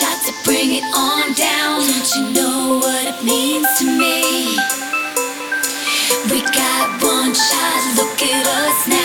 to bring it on down. Don't you know what it means to me? We got one shot, look at us now.